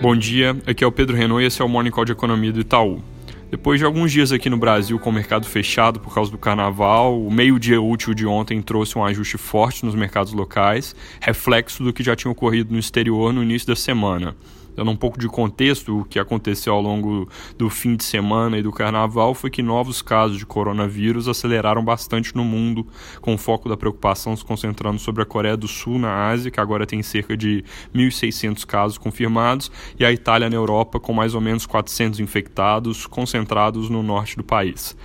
Bom dia, aqui é o Pedro Renault e esse é o Morning Call de Economia do Itaú. Depois de alguns dias aqui no Brasil com o mercado fechado por causa do carnaval, o meio-dia útil de ontem trouxe um ajuste forte nos mercados locais, reflexo do que já tinha ocorrido no exterior no início da semana dando um pouco de contexto, o que aconteceu ao longo do fim de semana e do carnaval foi que novos casos de coronavírus aceleraram bastante no mundo, com o foco da preocupação se concentrando sobre a Coreia do Sul na Ásia, que agora tem cerca de 1.600 casos confirmados, e a Itália na Europa, com mais ou menos 400 infectados, concentrados no norte do país.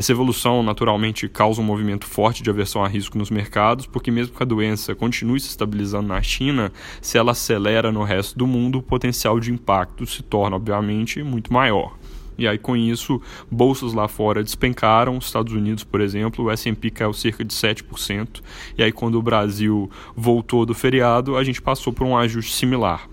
Essa evolução naturalmente causa um movimento forte de aversão a risco nos mercados, porque mesmo que a doença continue se estabilizando na China, se ela acelera no resto do mundo, o potencial de impacto se torna obviamente muito maior. E aí, com isso, bolsas lá fora despencaram. Estados Unidos, por exemplo, o S&P caiu cerca de 7%. E aí, quando o Brasil voltou do feriado, a gente passou por um ajuste similar.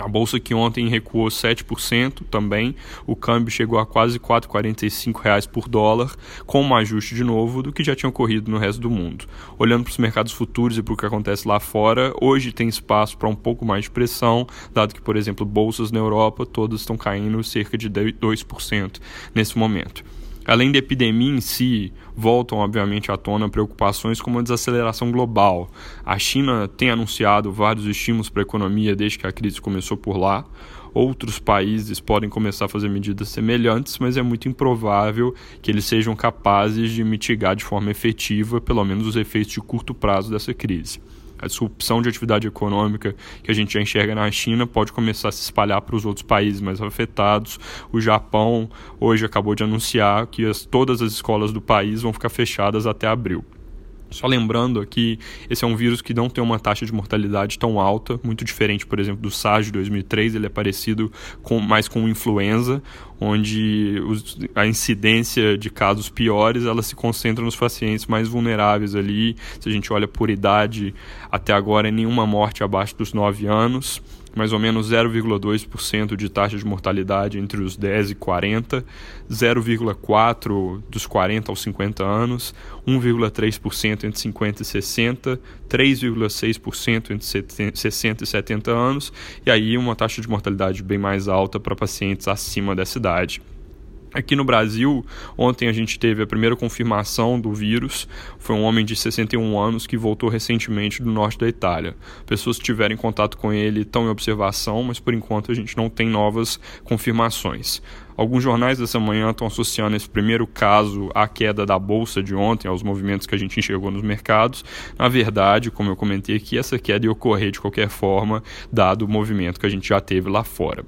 A bolsa que ontem recuou 7% também, o câmbio chegou a quase R$ 4,45 por dólar, com um ajuste de novo do que já tinha ocorrido no resto do mundo. Olhando para os mercados futuros e para o que acontece lá fora, hoje tem espaço para um pouco mais de pressão, dado que, por exemplo, bolsas na Europa todas estão caindo cerca de 2% nesse momento. Além da epidemia em si, voltam obviamente à tona preocupações como a desaceleração global. A China tem anunciado vários estímulos para a economia desde que a crise começou por lá. Outros países podem começar a fazer medidas semelhantes, mas é muito improvável que eles sejam capazes de mitigar de forma efetiva, pelo menos, os efeitos de curto prazo dessa crise a disrupção de atividade econômica que a gente já enxerga na China pode começar a se espalhar para os outros países mais afetados. O Japão hoje acabou de anunciar que as, todas as escolas do país vão ficar fechadas até abril. Só lembrando aqui, esse é um vírus que não tem uma taxa de mortalidade tão alta, muito diferente, por exemplo, do SARS de 2003, ele é parecido com, mais com influenza, onde os, a incidência de casos piores, ela se concentra nos pacientes mais vulneráveis ali, se a gente olha por idade, até agora nenhuma morte abaixo dos 9 anos, mais ou menos 0,2% de taxa de mortalidade entre os 10 e 40, 0,4% dos 40 aos 50 anos, 1,3% entre 50 e 60, 3,6% entre 60 e 70 anos, e aí uma taxa de mortalidade bem mais alta para pacientes acima dessa idade. Aqui no Brasil, ontem a gente teve a primeira confirmação do vírus. Foi um homem de 61 anos que voltou recentemente do norte da Itália. Pessoas que tiveram contato com ele estão em observação, mas por enquanto a gente não tem novas confirmações. Alguns jornais dessa manhã estão associando esse primeiro caso à queda da bolsa de ontem, aos movimentos que a gente enxergou nos mercados. Na verdade, como eu comentei aqui, essa queda ia ocorrer de qualquer forma, dado o movimento que a gente já teve lá fora.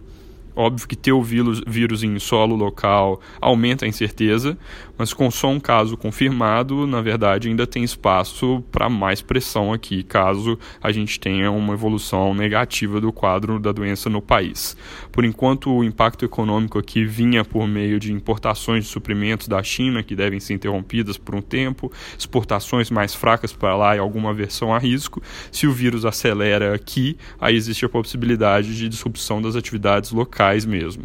Óbvio que ter o vírus, vírus em solo local aumenta a incerteza, mas com só um caso confirmado, na verdade, ainda tem espaço para mais pressão aqui, caso a gente tenha uma evolução negativa do quadro da doença no país. Por enquanto, o impacto econômico aqui vinha por meio de importações de suprimentos da China, que devem ser interrompidas por um tempo, exportações mais fracas para lá e alguma versão a risco. Se o vírus acelera aqui, aí existe a possibilidade de disrupção das atividades locais locais mesmo.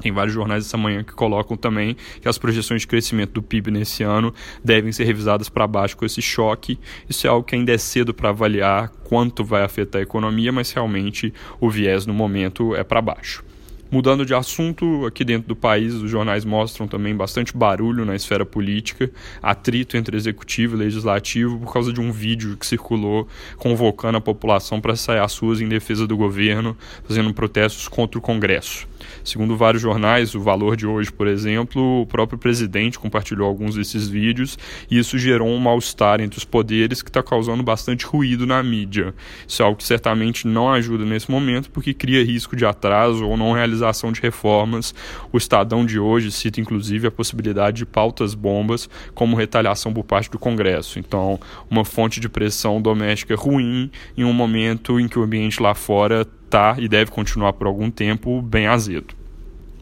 Tem vários jornais essa manhã que colocam também que as projeções de crescimento do PIB nesse ano devem ser revisadas para baixo com esse choque. Isso é algo que ainda é cedo para avaliar quanto vai afetar a economia, mas realmente o viés no momento é para baixo. Mudando de assunto, aqui dentro do país, os jornais mostram também bastante barulho na esfera política, atrito entre executivo e legislativo por causa de um vídeo que circulou convocando a população para sair às ruas em defesa do governo, fazendo protestos contra o Congresso. Segundo vários jornais, o Valor de hoje, por exemplo, o próprio presidente compartilhou alguns desses vídeos e isso gerou um mal-estar entre os poderes que está causando bastante ruído na mídia. Isso é algo que certamente não ajuda nesse momento porque cria risco de atraso ou não realização de reformas. O Estadão de hoje cita inclusive a possibilidade de pautas bombas como retaliação por parte do Congresso. Então, uma fonte de pressão doméstica ruim em um momento em que o ambiente lá fora está e deve continuar por algum tempo bem azedo.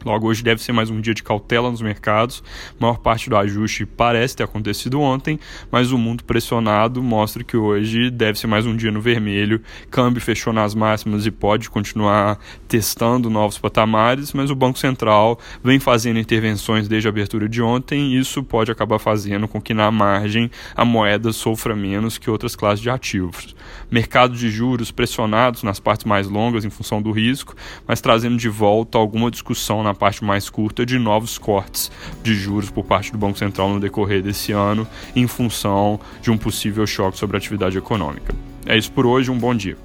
Logo, hoje deve ser mais um dia de cautela nos mercados. A maior parte do ajuste parece ter acontecido ontem, mas o mundo pressionado mostra que hoje deve ser mais um dia no vermelho. Câmbio fechou nas máximas e pode continuar testando novos patamares, mas o Banco Central vem fazendo intervenções desde a abertura de ontem e isso pode acabar fazendo com que na margem a moeda sofra menos que outras classes de ativos. Mercado de juros pressionados nas partes mais longas em função do risco, mas trazendo de volta alguma discussão na parte mais curta de novos cortes de juros por parte do Banco Central no decorrer desse ano, em função de um possível choque sobre a atividade econômica. É isso por hoje, um bom dia.